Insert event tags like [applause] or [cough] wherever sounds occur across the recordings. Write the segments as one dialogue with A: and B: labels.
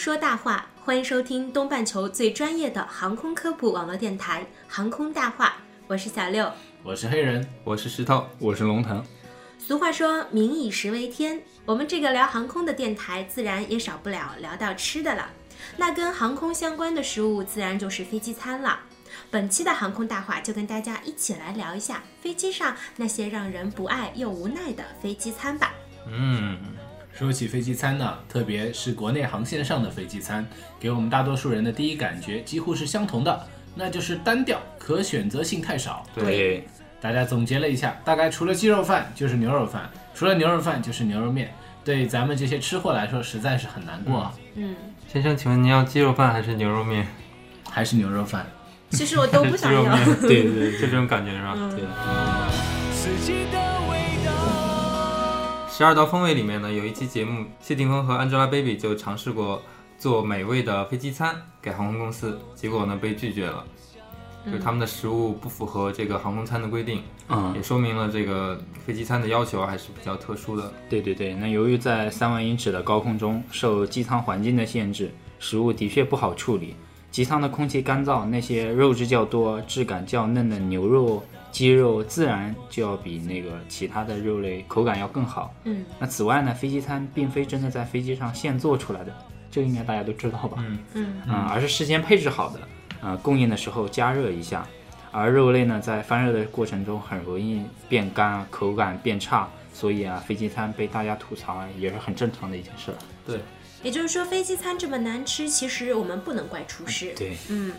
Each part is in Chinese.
A: 说大话，欢迎收听东半球最专业的航空科普网络电台《航空大话》，我是小六，
B: 我是黑人，
C: 我是石头，
B: 我是龙腾。
A: 俗话说“民以食为天”，我们这个聊航空的电台，自然也少不了聊到吃的了。那跟航空相关的食物，自然就是飞机餐了。本期的航空大话，就跟大家一起来聊一下飞机上那些让人不爱又无奈的飞机餐吧。
B: 嗯，说起飞机餐呢，特别是国内航线上的飞机餐，给我们大多数人的第一感觉几乎是相同的，那就是单调，可选择性太少。
C: 对，
B: 大家总结了一下，大概除了鸡肉饭就是牛肉饭，除了牛肉饭就是牛肉面。对咱们这些吃货来说，实在是很难过啊。
A: 嗯，
C: 先生，请问您要鸡肉饭还是牛肉面？
B: 还是牛肉饭？[laughs]
A: 其实我都不想要。[laughs]
B: 对对对
C: 就这种感觉是吧？
A: 嗯
B: 对。
C: 十二道风味里面呢，有一期节目，谢霆锋和 Angelababy 就尝试过做美味的飞机餐给航空公司，结果呢被拒绝了，就他们的食物不符合这个航空餐的规定，
D: 嗯
C: 也，说明了这个飞机餐的要求还是比较特殊的。
D: 对对对，那由于在三万英尺的高空中受机舱环境的限制，食物的确不好处理。机舱的空气干燥，那些肉质较多、质感较嫩的牛肉、鸡肉，自然就要比那个其他的肉类口感要更好。
A: 嗯，
D: 那此外呢，飞机餐并非真的在飞机上现做出来的，这个应该大家都知道吧？
C: 嗯
A: 嗯
D: 嗯，而是事先配置好的，呃，供应的时候加热一下。而肉类呢，在翻热的过程中很容易变干啊，口感变差，所以啊，飞机餐被大家吐槽啊，也是很正常的一件事。
C: 对，
A: 也就是说，飞机餐这么难吃，其实我们不能怪厨师。
D: 对，
A: 嗯，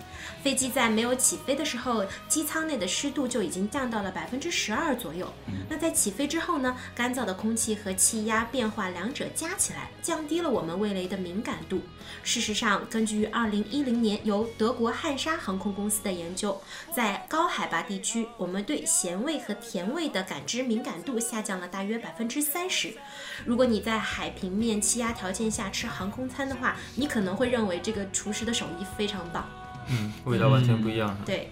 A: 飞机在没有起飞的时候，机舱内的湿度就已经降到了百分之十二左右。那在起飞之后呢，干燥的空气和气压变化两者加起来，降低了我们味蕾的敏感度。事实上，根据二零一零年由德国汉莎航空公司的研究，在高海拔地区，我们对咸味和甜味的感知敏感度下降了大约百分之三十。如果你在海平面气压条件下吃航空餐的话，你可能会认为这个厨师的手艺非常棒。
C: 嗯，味道完全不一样。
A: 对，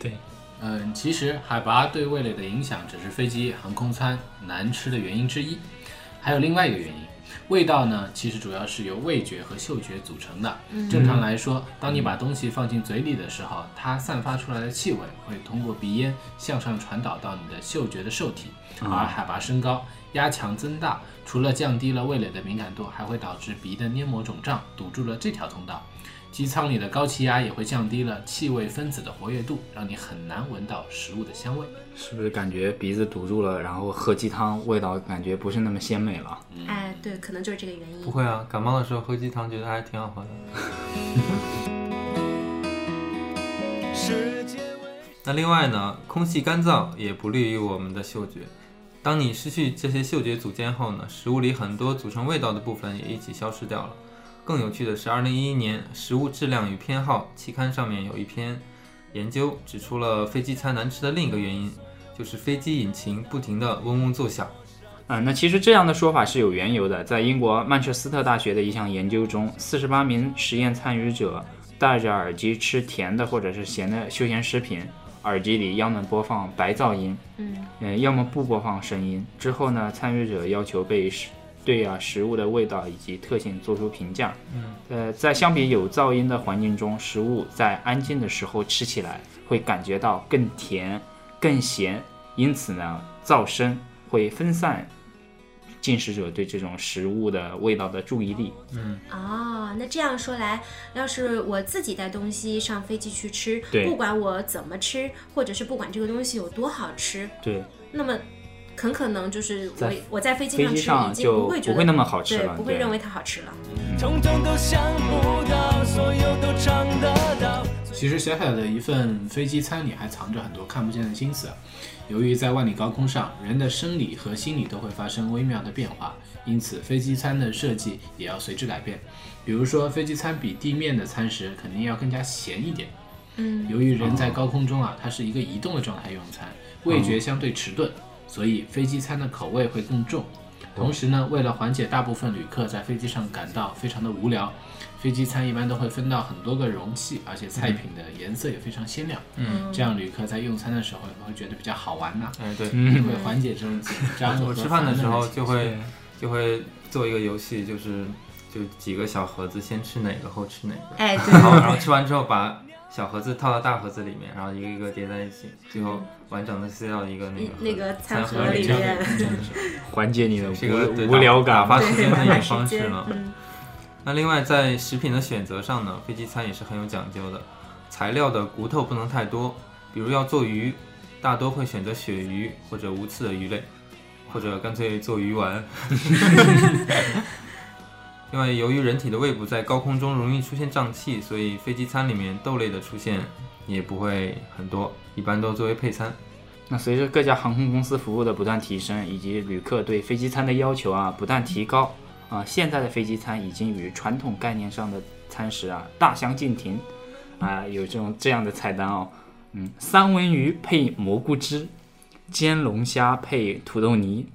B: 嗯，其实海拔对味蕾的影响只是飞机航空餐难吃的原因之一，还有另外一个原因。味道呢，其实主要是由味觉和嗅觉组成的。正常来说，当你把东西放进嘴里的时候，它散发出来的气味会通过鼻咽向上传导到你的嗅觉的受体。而海拔升高，压强增大，除了降低了味蕾的敏感度，还会导致鼻的黏膜肿胀，堵住了这条通道。机舱里的高气压也会降低了气味分子的活跃度，让你很难闻到食物的香味。
D: 是不是感觉鼻子堵住了，然后喝鸡汤味道感觉不是那么鲜美了？
A: 哎，对，可能就是这个原因。
C: 不会啊，感冒的时候喝鸡汤，觉得还挺好喝的。[laughs] [laughs] 那另外呢，空气干燥也不利于我们的嗅觉。当你失去这些嗅觉组件后呢，食物里很多组成味道的部分也一起消失掉了。更有趣的是，二零一一年《食物质量与偏好》期刊上面有一篇研究，指出了飞机餐难吃的另一个原因，就是飞机引擎不停地嗡嗡作响。
D: 嗯、那其实这样的说法是有缘由的。在英国曼彻斯特大学的一项研究中，四十八名实验参与者戴着耳机吃甜的或者是咸的休闲食品，耳机里要么播放白噪音，
A: 嗯
D: 嗯，要么不播放声音。之后呢，参与者要求被食对啊食物的味道以及特性做出评价。
C: 嗯，
D: 呃，在相比有噪音的环境中，食物在安静的时候吃起来会感觉到更甜、更咸，因此呢，噪声会分散进食者对这种食物的味道的注意力。
A: 嗯哦，那这样说来，要是我自己带东西上飞机去吃，不管我怎么吃，或者是不管这个东西有多好吃，
D: 对，
A: 那么很可能就是我
D: 在
A: 我在飞机上吃已经不会觉得
D: 不会那么好吃，了对
A: 不会认为它好吃了。
E: 统统都想不到，所有都尝得到。
B: 其实小小的一份飞机餐里还藏着很多看不见的心思。由于在万里高空上，人的生理和心理都会发生微妙的变化，因此飞机餐的设计也要随之改变。比如说飞机餐比地面的餐食肯定要更加咸一点。
A: 嗯，
B: 由于人在高空中啊，它是一个移动的状态用餐，味觉相对迟钝，所以飞机餐的口味会更重。同时呢，为了缓解大部分旅客在飞机上感到非常的无聊，飞机餐一般都会分到很多个容器，而且菜品的颜色也非常鲜亮。
C: 嗯，
B: 这样旅客在用餐的时候也会觉得比较好玩呐、
C: 哎对，
B: 也会缓解这种紧张
C: 我吃饭的时候就会就会做一个游戏，就是就几个小盒子，先吃哪个后吃哪个，
A: 哎，[laughs] 对。
C: 然后然后吃完之后把小盒子套到大盒子里面，然后一个一个叠在一起，最后完整的塞到一个那
A: 对
C: 个，
A: 那个餐
C: 盒
A: 盒里面，[laughs]
D: 缓解你的
C: 这个
D: 无无聊
C: 打发。时间的一种方式了。
A: 嗯 [laughs]
C: 那另外在食品的选择上呢，飞机餐也是很有讲究的，材料的骨头不能太多，比如要做鱼，大多会选择鳕鱼或者无刺的鱼类，或者干脆做鱼丸。[laughs] 另外，由于人体的胃部在高空中容易出现胀气，所以飞机餐里面豆类的出现也不会很多，一般都作为配餐。
D: 那随着各家航空公司服务的不断提升，以及旅客对飞机餐的要求啊不断提高啊，现在的飞机餐已经与传统概念上的餐食啊大相径庭。啊，有这种这样的菜单哦，嗯，三文鱼配蘑菇汁，煎龙虾配土豆泥，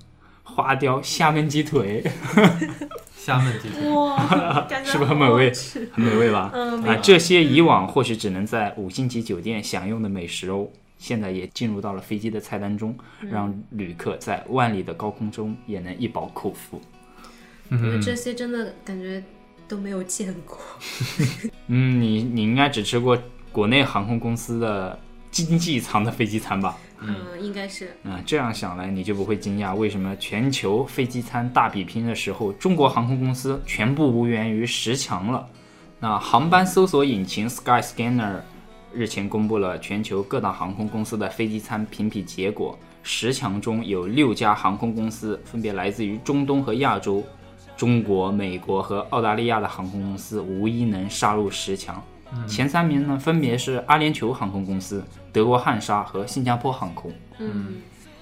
D: 花雕虾焖鸡腿，[laughs]
C: 虾焖鸡腿，
A: 哇，[laughs] 感觉
D: 是不是很美味？很美味吧？
A: 嗯，
D: 啊，这些以往或许只能在五星级酒店享用的美食哦，现在也进入到了飞机的菜单中，让旅客在万里的高空中也能一饱口福。
A: 嗯这些真的感觉都没有见过。[laughs]
D: 嗯，你你应该只吃过国内航空公司的经济舱的飞机餐吧？
A: 嗯，应该是。
D: 啊、这样想来，你就不会惊讶为什么全球飞机餐大比拼的时候，中国航空公司全部无缘于十强了。那航班搜索引擎 Skyscanner 日前公布了全球各大航空公司的飞机餐评比结果，十强中有六家航空公司，分别来自于中东和亚洲，中国、美国和澳大利亚的航空公司无一能杀入十强。前三名呢，分别是阿联酋航空公司、德国汉莎和新加坡航空。
A: 嗯，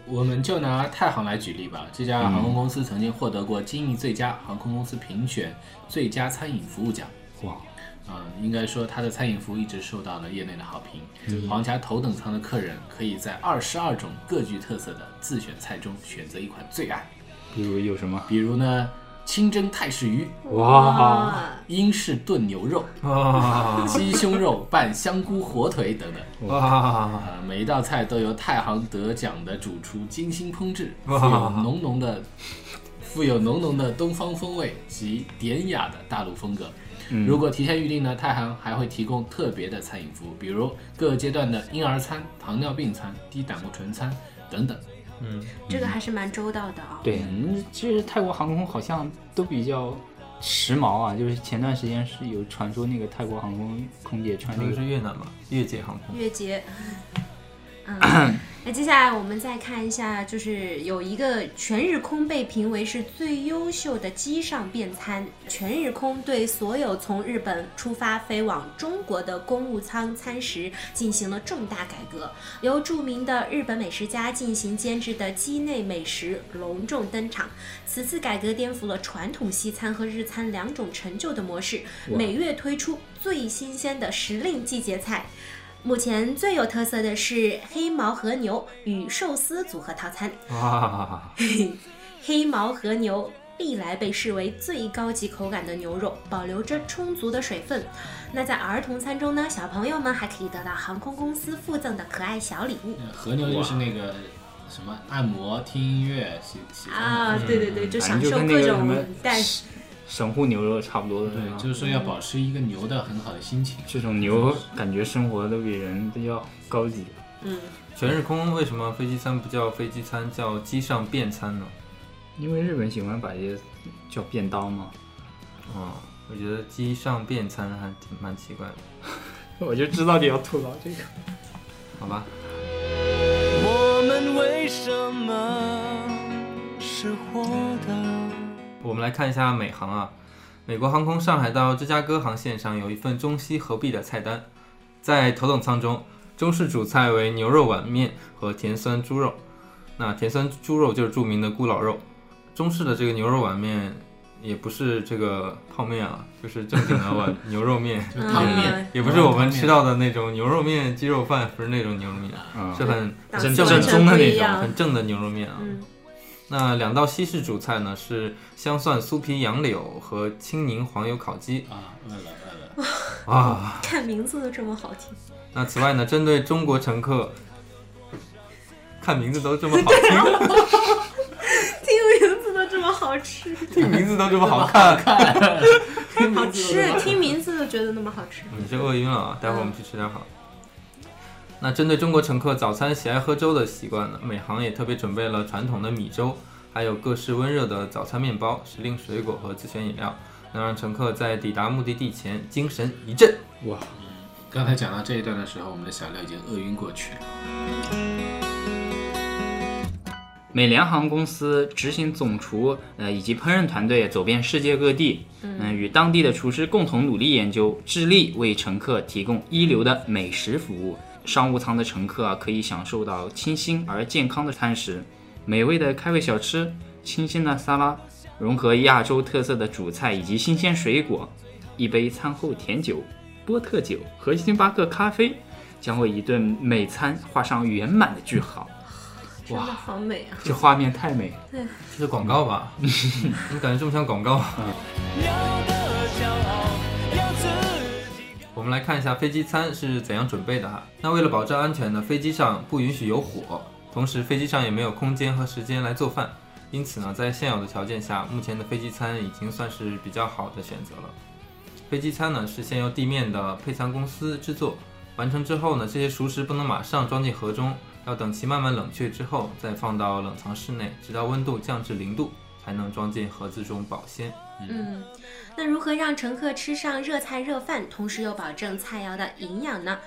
B: 我们就拿太行来举例吧，这家航空公司曾经获得过金逸最佳航空公司评选最佳餐饮服务奖。
D: 哇，
B: 啊、应该说它的餐饮服务一直受到了业内的好评。皇家头等舱的客人可以在二十二种各具特色的自选菜中选择一款最爱，
D: 比如有什么？
B: 比如呢，清蒸泰式鱼、
D: 哇，
B: 英式炖牛肉、
C: 哇。
B: 鸡胸肉拌香菇火腿等等。
C: 哇，
B: 啊，每一道菜都由太行得奖的主厨精心烹制，富有浓浓的、富有浓浓的东方风味及典雅的大陆风格。如果提前预定呢，太行还会提供特别的餐饮服务，比如各个阶段的婴儿餐、糖尿病餐、低胆固醇餐等等。
A: 这个还是蛮周到的啊、
D: 对，嗯其实泰国航空好像都比较时髦啊，就是前段时间是有传说那个泰国航空空姐穿那
C: 那个
D: 个
C: 是越南吧？越捷航空。
A: 越捷。嗯，[laughs] 那接下来我们再看一下，就是有一个全日空被评为是最优秀的机上便餐。全日空对所有从日本出发飞往中国的公务舱餐食进行了重大改革，由著名的日本美食家进行监制的机内美食隆重登场。此次改革颠覆了传统西餐和日餐两种陈旧的模式，每月推出最新鲜的时令季节菜。目前最有特色的是黑毛和牛与寿司组合套餐。
C: 哇，[laughs]
A: 黑毛和牛历来被视为最高级口感的牛肉，保留着充足的水分。那在儿童餐中呢，小朋友们还可以得到航空公司附赠的可爱小礼物
B: 呃和牛就是那个什么按摩、听音乐、洗洗澡
A: 啊！对对对，就享受各种
D: 个什么
A: 带
D: 神户牛肉差不多的，
B: 对，就是说要保持一个牛的很好的心情。
D: 这种牛感觉生活都比人都要高级。
A: 嗯，
C: 全日空为什么飞机餐不叫飞机餐，叫机上便餐呢？
D: 因为日本喜欢把这些叫便当嘛，
C: 哦，我觉得机上便餐还挺蛮奇怪的，[laughs]
D: 我就知道你要吐槽这个。
C: 好吧？
E: 我们为什么是活的？
C: 我们来看一下美航啊，美国航空上海到芝加哥航线上有一份中西合璧的菜单，在头等舱中，中式主菜为牛肉碗面和甜酸猪肉，那甜酸猪肉就是著名的咕老肉，中式的这个牛肉碗面也不是这个泡面啊，就是正经的碗 [laughs] 牛肉面，
B: 汤面
C: 也不是我们吃到的那种牛肉面、鸡肉饭，不是那种牛肉面，
D: 嗯
C: 是很
D: 正宗的那种
C: 很正的牛肉面啊。
A: 嗯，
C: 那两道西式主菜呢是香蒜酥皮杨柳和青柠黄油烤鸡
B: 啊，饿了饿了。[laughs]
C: 啊。[laughs]
A: 看名字都这么好听。
C: 那此外呢，针对中国乘客，看名字都这么好听，[laughs]
A: 听名字都这么好吃，
C: 听名字都这么好看，
A: 好吃，听名字都觉得那么好吃。
C: 你是饿晕了啊！待会儿我们去吃点好。那针对中国乘客早餐喜爱喝粥的习惯呢，美航也特别准备了传统的米粥，还有各式温热的早餐面包、时令水果和自选饮料，能让乘客在抵达目的地前精神一振。
D: 哇，
B: 刚才讲到这一段的时候，我们的小廖已经饿晕过去了。
D: 美联航公司执行总厨呃以及烹饪团队走遍世界各地，嗯、与当地的厨师共同努力研究，致力为乘客提供一流的美食服务。商务舱的乘客啊，可以享受到清新而健康的餐食，美味的开胃小吃，清新的沙拉，融合亚洲特色的主菜以及新鲜水果，一杯餐后甜酒、波特酒和星巴克咖啡，将为一顿美餐画上圆满的句号。
A: 真的好美啊！
D: 这画面太美了。
C: 这是广告吧？[laughs] 怎么感觉这么像广告？[laughs] [laughs] 我们来看一下飞机餐是怎样准备的哈。那为了保证安全呢，飞机上不允许有火，同时飞机上也没有空间和时间来做饭，因此呢，在现有的条件下，目前的飞机餐已经算是比较好的选择了。飞机餐呢是先由地面的配餐公司制作，完成之后呢，这些熟食不能马上装进盒中，要等其慢慢冷却之后再放到冷藏室内，直到温度降至零度，才能装进盒子中保鲜。
A: 嗯，那如何让乘客吃上热菜热饭，同时又保证菜肴的营养呢？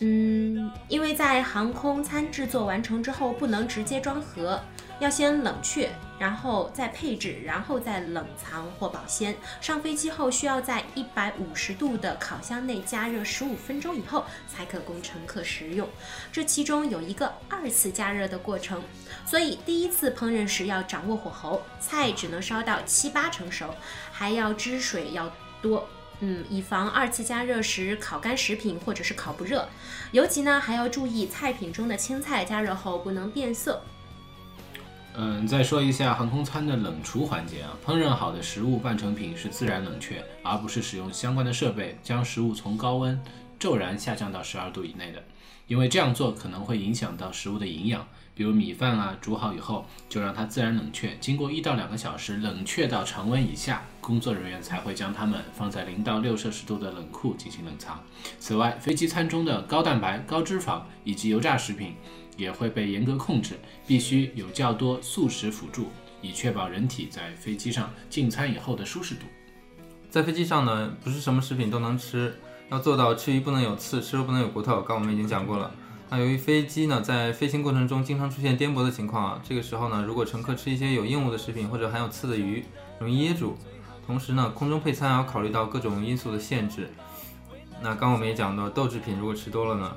A: 嗯，因为在航空餐制作完成之后，不能直接装盒，要先冷却，然后再配置，然后再冷藏或保鲜。上飞机后需要在一百五十度的烤箱内加热十五分钟以后，才可供乘客食用。这其中有一个二次加热的过程，所以第一次烹饪时要掌握火候，菜只能烧到七八成熟，还要汁水要多。嗯，以防二次加热时烤干食品或者是烤不热，尤其呢还要注意菜品中的青菜加热后不能变色。
B: 嗯，再说一下航空餐的冷厨环节啊，烹饪好的食物半成品是自然冷却，而不是使用相关的设备将食物从高温骤然下降到十二度以内的，因为这样做可能会影响到食物的营养。比如米饭啊，煮好以后就让它自然冷却，经过一到两个小时冷却到常温以下，工作人员才会将它们放在零到六摄氏度的冷库进行冷藏。此外，飞机餐中的高蛋白、高脂肪以及油炸食品也会被严格控制，必须有较多素食辅助，以确保人体在飞机上进餐以后的舒适度。
C: 在飞机上呢，不是什么食品都能吃，要做到吃鱼不能有刺，吃肉不能有骨头。刚我们已经讲过了。那由于飞机呢在飞行过程中经常出现颠簸的情况啊，这个时候呢，如果乘客吃一些有硬物的食品或者含有刺的鱼，容易噎住。同时呢，空中配餐要考虑到各种因素的限制。那刚我们也讲到，豆制品如果吃多了呢，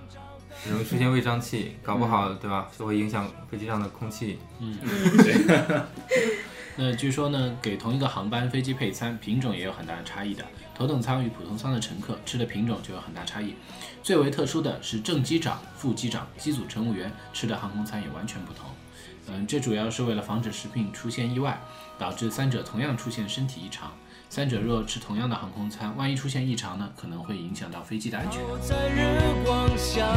C: 容易出现胃胀气，搞不好对吧，就会影响飞机上的空气。[laughs]
B: 那据说呢，给同一个航班飞机配餐品种也有很大的差异的。头等舱与普通舱的乘客吃的品种就有很大差异。最为特殊的是正机长、副机长、机组乘务员吃的航空餐也完全不同。嗯，这主要是为了防止食品出现意外，导致三者同样出现身体异常。三者若吃同样的航空餐，万一出现异常呢，可能会影响到飞机的安全。
E: 我在日光下，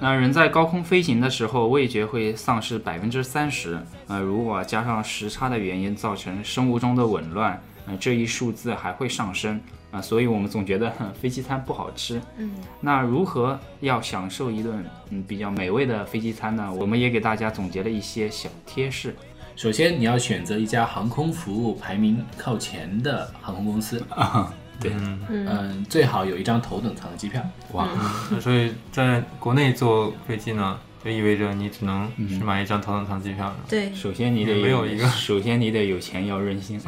D: 那人在高空飞行的时候，味觉会丧失百分之三十。呃，如果加上时差的原因造成生物钟的紊乱，呃，这一数字还会上升。啊、所以我们总觉得哼 [laughs] 飞机餐不好吃。
A: 嗯，
D: 那如何要享受一顿嗯比较美味的飞机餐呢？我们也给大家总结了一些小贴士。
B: 首先，你要选择一家航空服务排名靠前的航空公司，[laughs]
D: 对，
B: 嗯，最好有一张头等舱的机票。
D: 哇，
C: 那 [laughs] 所以在国内坐飞机呢，就意味着你只能是买一张头等舱机票了。
A: 对，
D: 首先你得
C: 没有一个
D: 首先你得有钱要任性。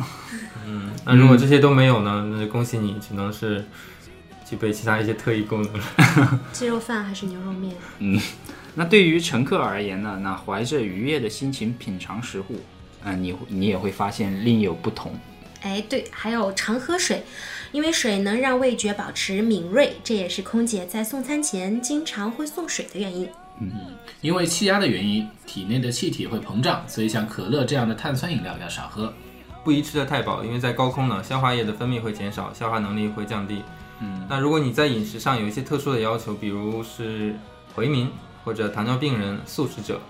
C: 嗯 [laughs] 那如果这些都没有呢？那就恭喜你，只能是具备其他一些特异功能了。[laughs]
A: 鸡肉饭还是牛肉面？
D: 嗯那对于乘客而言呢，那怀着愉悦的心情品尝食物，嗯、你你也会发现另有不同。
A: 哎，对，还有常喝水，因为水能让味觉保持敏锐，这也是空姐在送餐前经常会送水的原因。
B: 嗯因为气压的原因，体内的气体会膨胀，所以像可乐这样的碳酸饮料要少喝。
C: 不宜吃得太饱，因为在高空呢，消化液的分泌会减少，消化能力会降低。
D: 嗯，
C: 那如果你在饮食上有一些特殊的要求，比如是回民或者糖尿病人、素食者，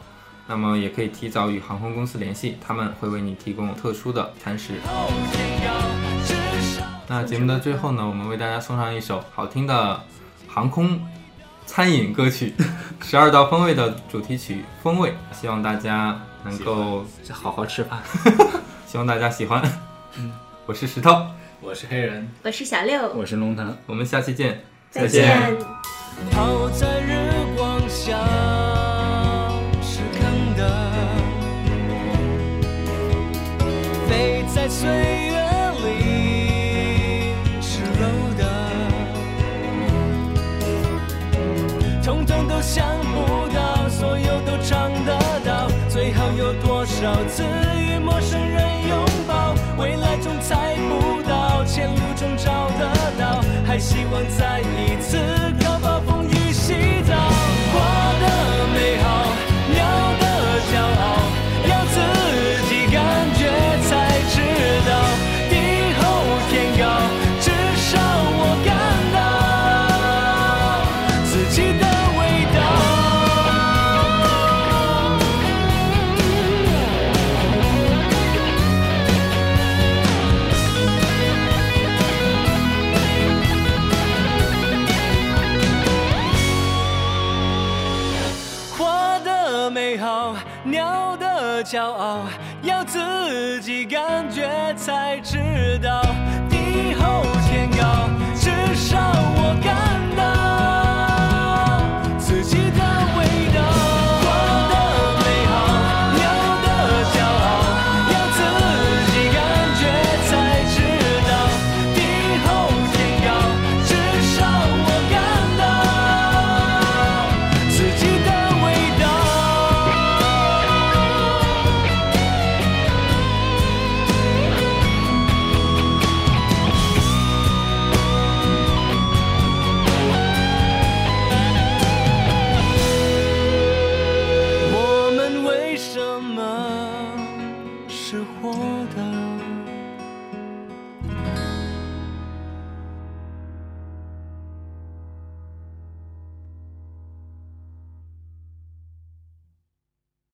C: 那么也可以提早与航空公司联系，他们会为你提供特殊的餐食。那节目的最后呢，我们为大家送上一首好听的航空餐饮歌曲，[laughs]《十二道风味》的主题曲《风味》，希望大家能够，
D: 好好吃饭。[laughs]
C: 希望大家喜欢。嗯，我是石头，
B: 我是黑人，
A: 我是小六，
D: 我是龙腾，
C: 我们下期见，
A: 再见。
E: 泡在多少次与陌生人鸟的骄傲，要自己感觉才知道。